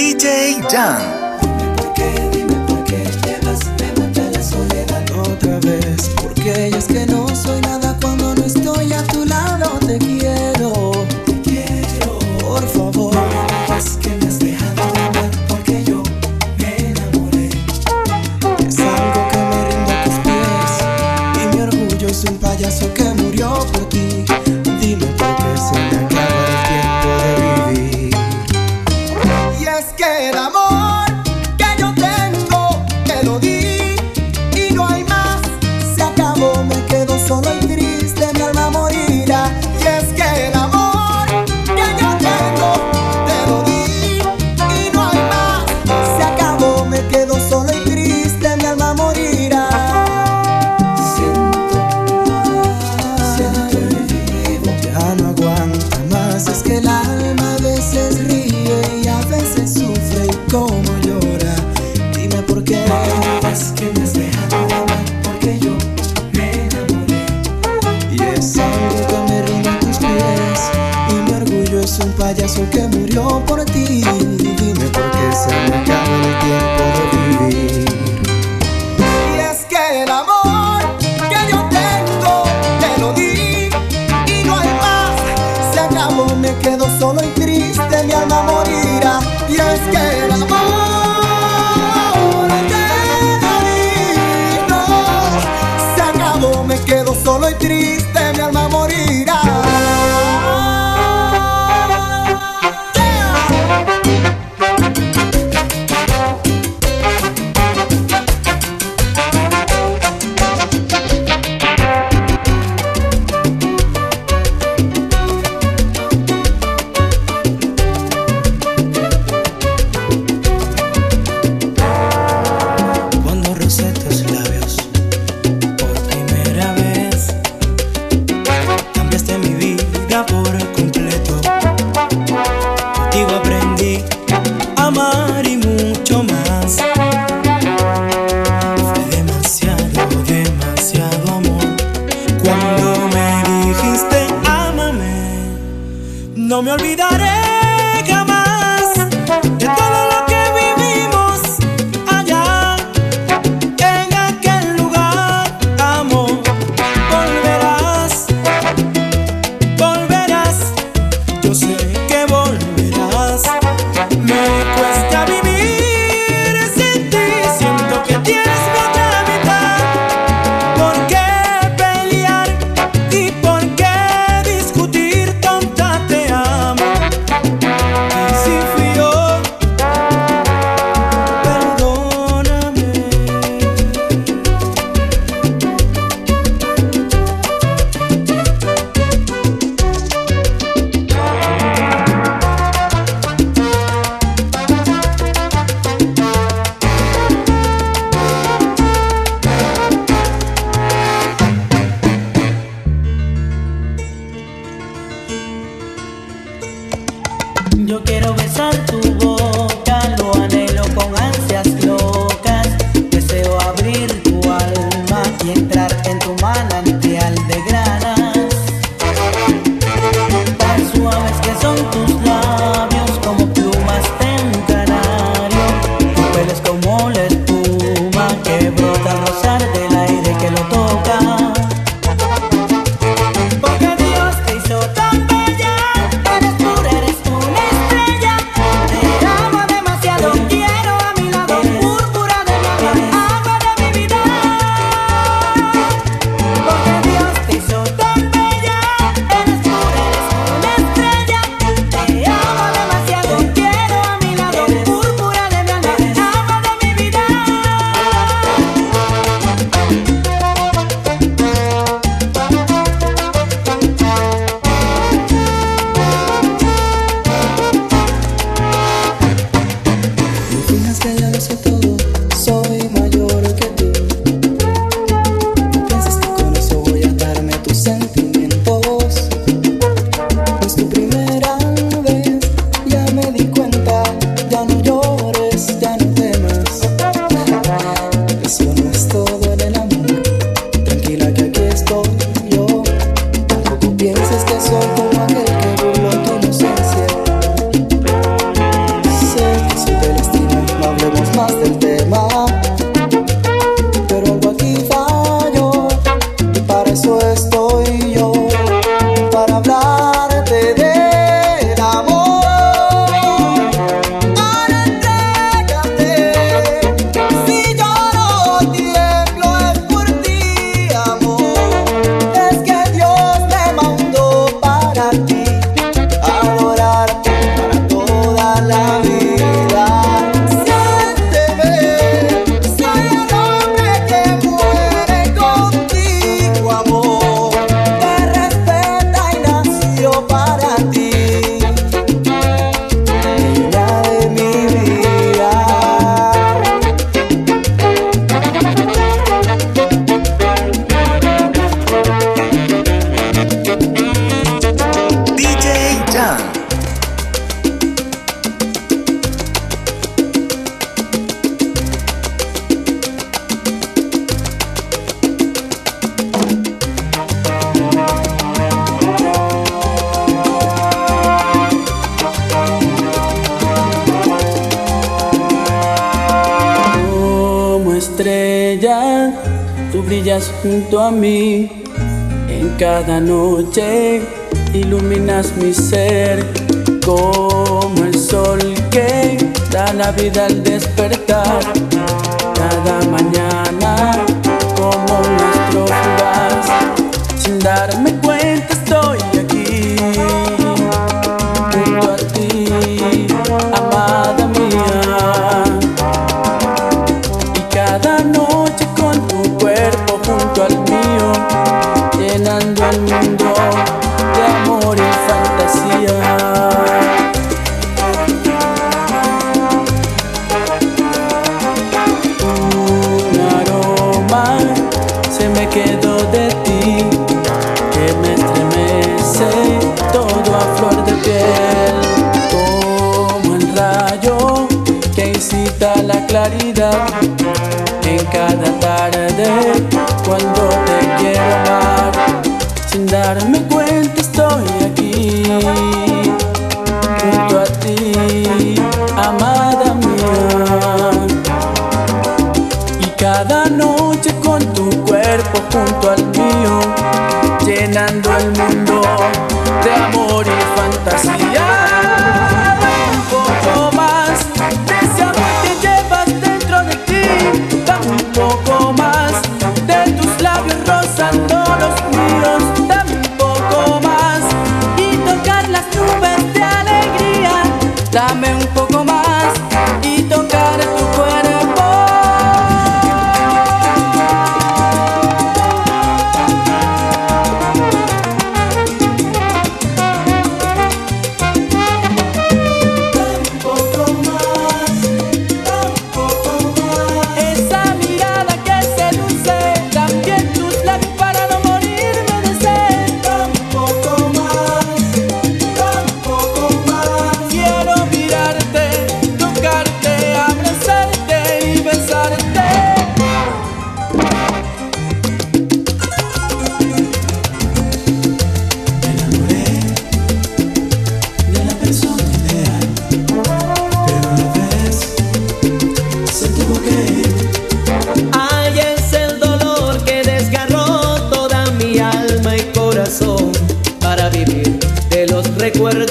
DJ Jan. Porque dime por qué llevas, me mata la soledad otra vez. Porque ellas scared. I'm payaso que murió por ti. Dime por qué se me acaba el tiempo de vivir. Y es que el amor que yo tengo te lo di y no hay más. Se acabó, me quedo solo y triste. dance and junto a mí. En cada noche iluminas mi ser como el sol que da la vida al despertar. Cada mañana me quedo de ti, que me estremece todo a flor de piel, como el rayo que incita la claridad en cada tarde cuando te quiero amar sin darme al mundo de amor y fantasía. recuerdo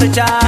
de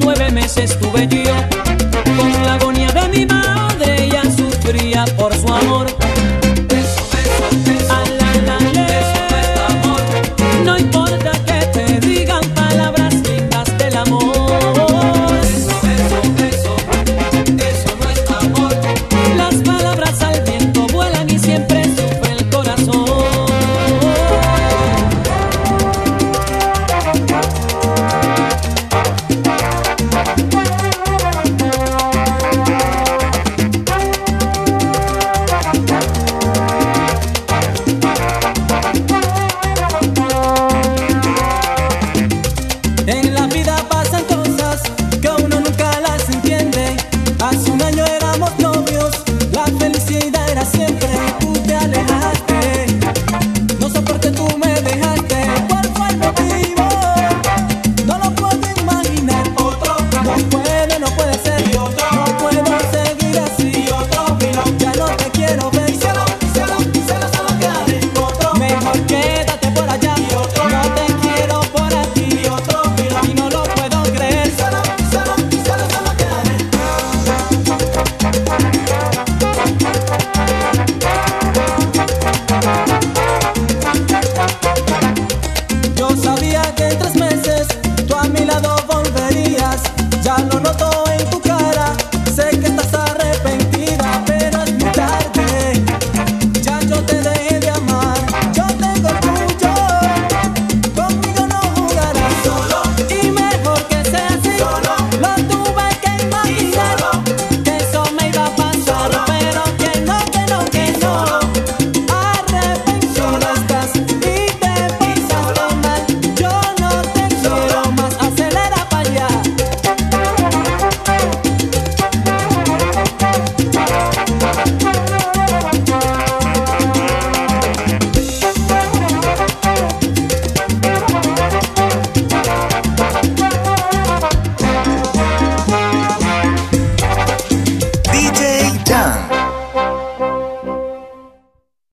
nueve meses tuve yo.